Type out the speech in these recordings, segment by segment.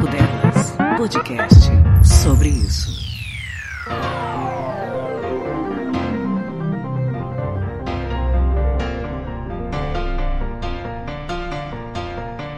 Papo Delas, podcast sobre isso.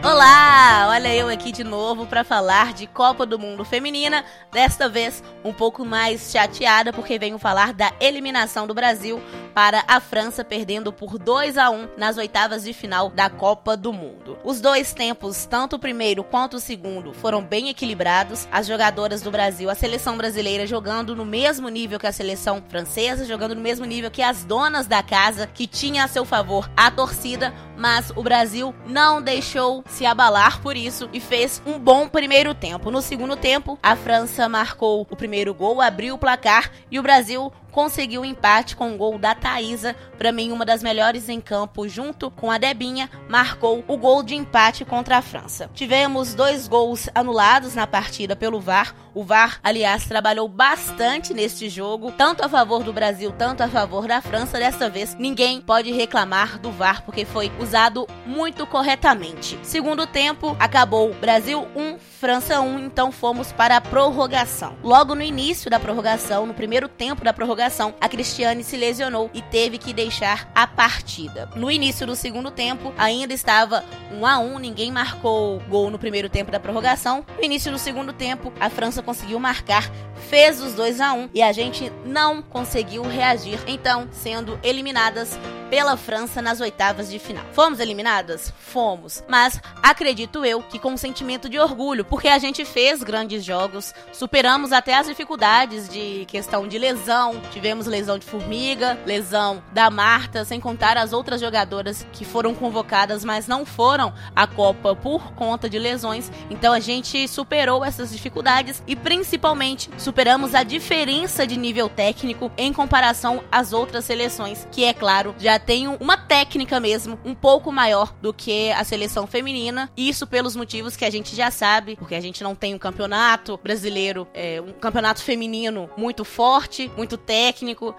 Olá, olha eu aqui de novo para falar de Copa do Mundo Feminina, desta vez um pouco mais chateada porque venho falar da eliminação do Brasil para a França perdendo por 2 a 1 nas oitavas de final da Copa do Mundo. Os dois tempos, tanto o primeiro quanto o segundo, foram bem equilibrados. As jogadoras do Brasil, a seleção brasileira jogando no mesmo nível que a seleção francesa, jogando no mesmo nível que as donas da casa, que tinha a seu favor a torcida, mas o Brasil não deixou se abalar por isso e fez um bom primeiro tempo. No segundo tempo, a França marcou o primeiro gol, abriu o placar e o Brasil conseguiu o um empate com o gol da Thaisa, para mim uma das melhores em campo, junto com a Debinha, marcou o gol de empate contra a França. Tivemos dois gols anulados na partida pelo VAR. O VAR, aliás, trabalhou bastante neste jogo, tanto a favor do Brasil, tanto a favor da França. Dessa vez, ninguém pode reclamar do VAR porque foi usado muito corretamente. Segundo tempo, acabou Brasil 1, França 1, então fomos para a prorrogação. Logo no início da prorrogação, no primeiro tempo da prorrogação, prorrogação, a Cristiane se lesionou e teve que deixar a partida. No início do segundo tempo, ainda estava 1 a 1, ninguém marcou gol no primeiro tempo da prorrogação. No início do segundo tempo, a França conseguiu marcar, fez os 2 a 1 e a gente não conseguiu reagir, então sendo eliminadas pela França nas oitavas de final. Fomos eliminadas? Fomos. Mas acredito eu que com um sentimento de orgulho, porque a gente fez grandes jogos, superamos até as dificuldades de questão de lesão, tivemos lesão de Formiga, lesão da Marta, sem contar as outras jogadoras que foram convocadas, mas não foram à Copa por conta de lesões. Então a gente superou essas dificuldades e principalmente superamos a diferença de nível técnico em comparação às outras seleções, que é claro, já tem uma técnica mesmo um pouco maior do que a seleção feminina. Isso pelos motivos que a gente já sabe, porque a gente não tem um campeonato brasileiro, é, um campeonato feminino muito forte, muito técnico.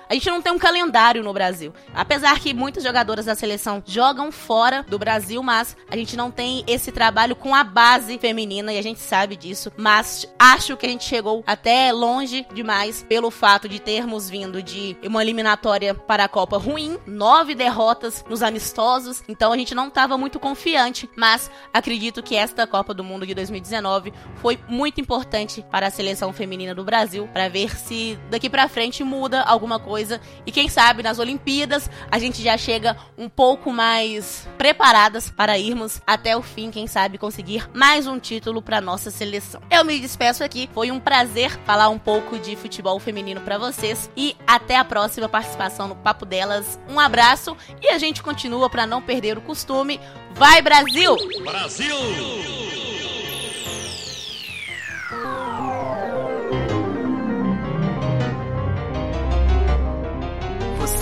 A gente não tem um calendário no Brasil. Apesar que muitas jogadoras da seleção jogam fora do Brasil, mas a gente não tem esse trabalho com a base feminina e a gente sabe disso. Mas acho que a gente chegou até longe demais pelo fato de termos vindo de uma eliminatória para a Copa ruim, nove derrotas nos amistosos, então a gente não estava muito confiante, mas acredito que esta Copa do Mundo de 2019 foi muito importante para a seleção feminina do Brasil, para ver se daqui para frente muda alguma coisa e quem sabe nas Olimpíadas a gente já chega um pouco mais preparadas para irmos até o fim, quem sabe conseguir mais um título para nossa seleção. Eu me despeço aqui, foi um prazer falar um pouco de futebol feminino para vocês e até a próxima participação no Papo Delas. Um abraço e a gente continua para não perder o costume. Vai Brasil! Brasil!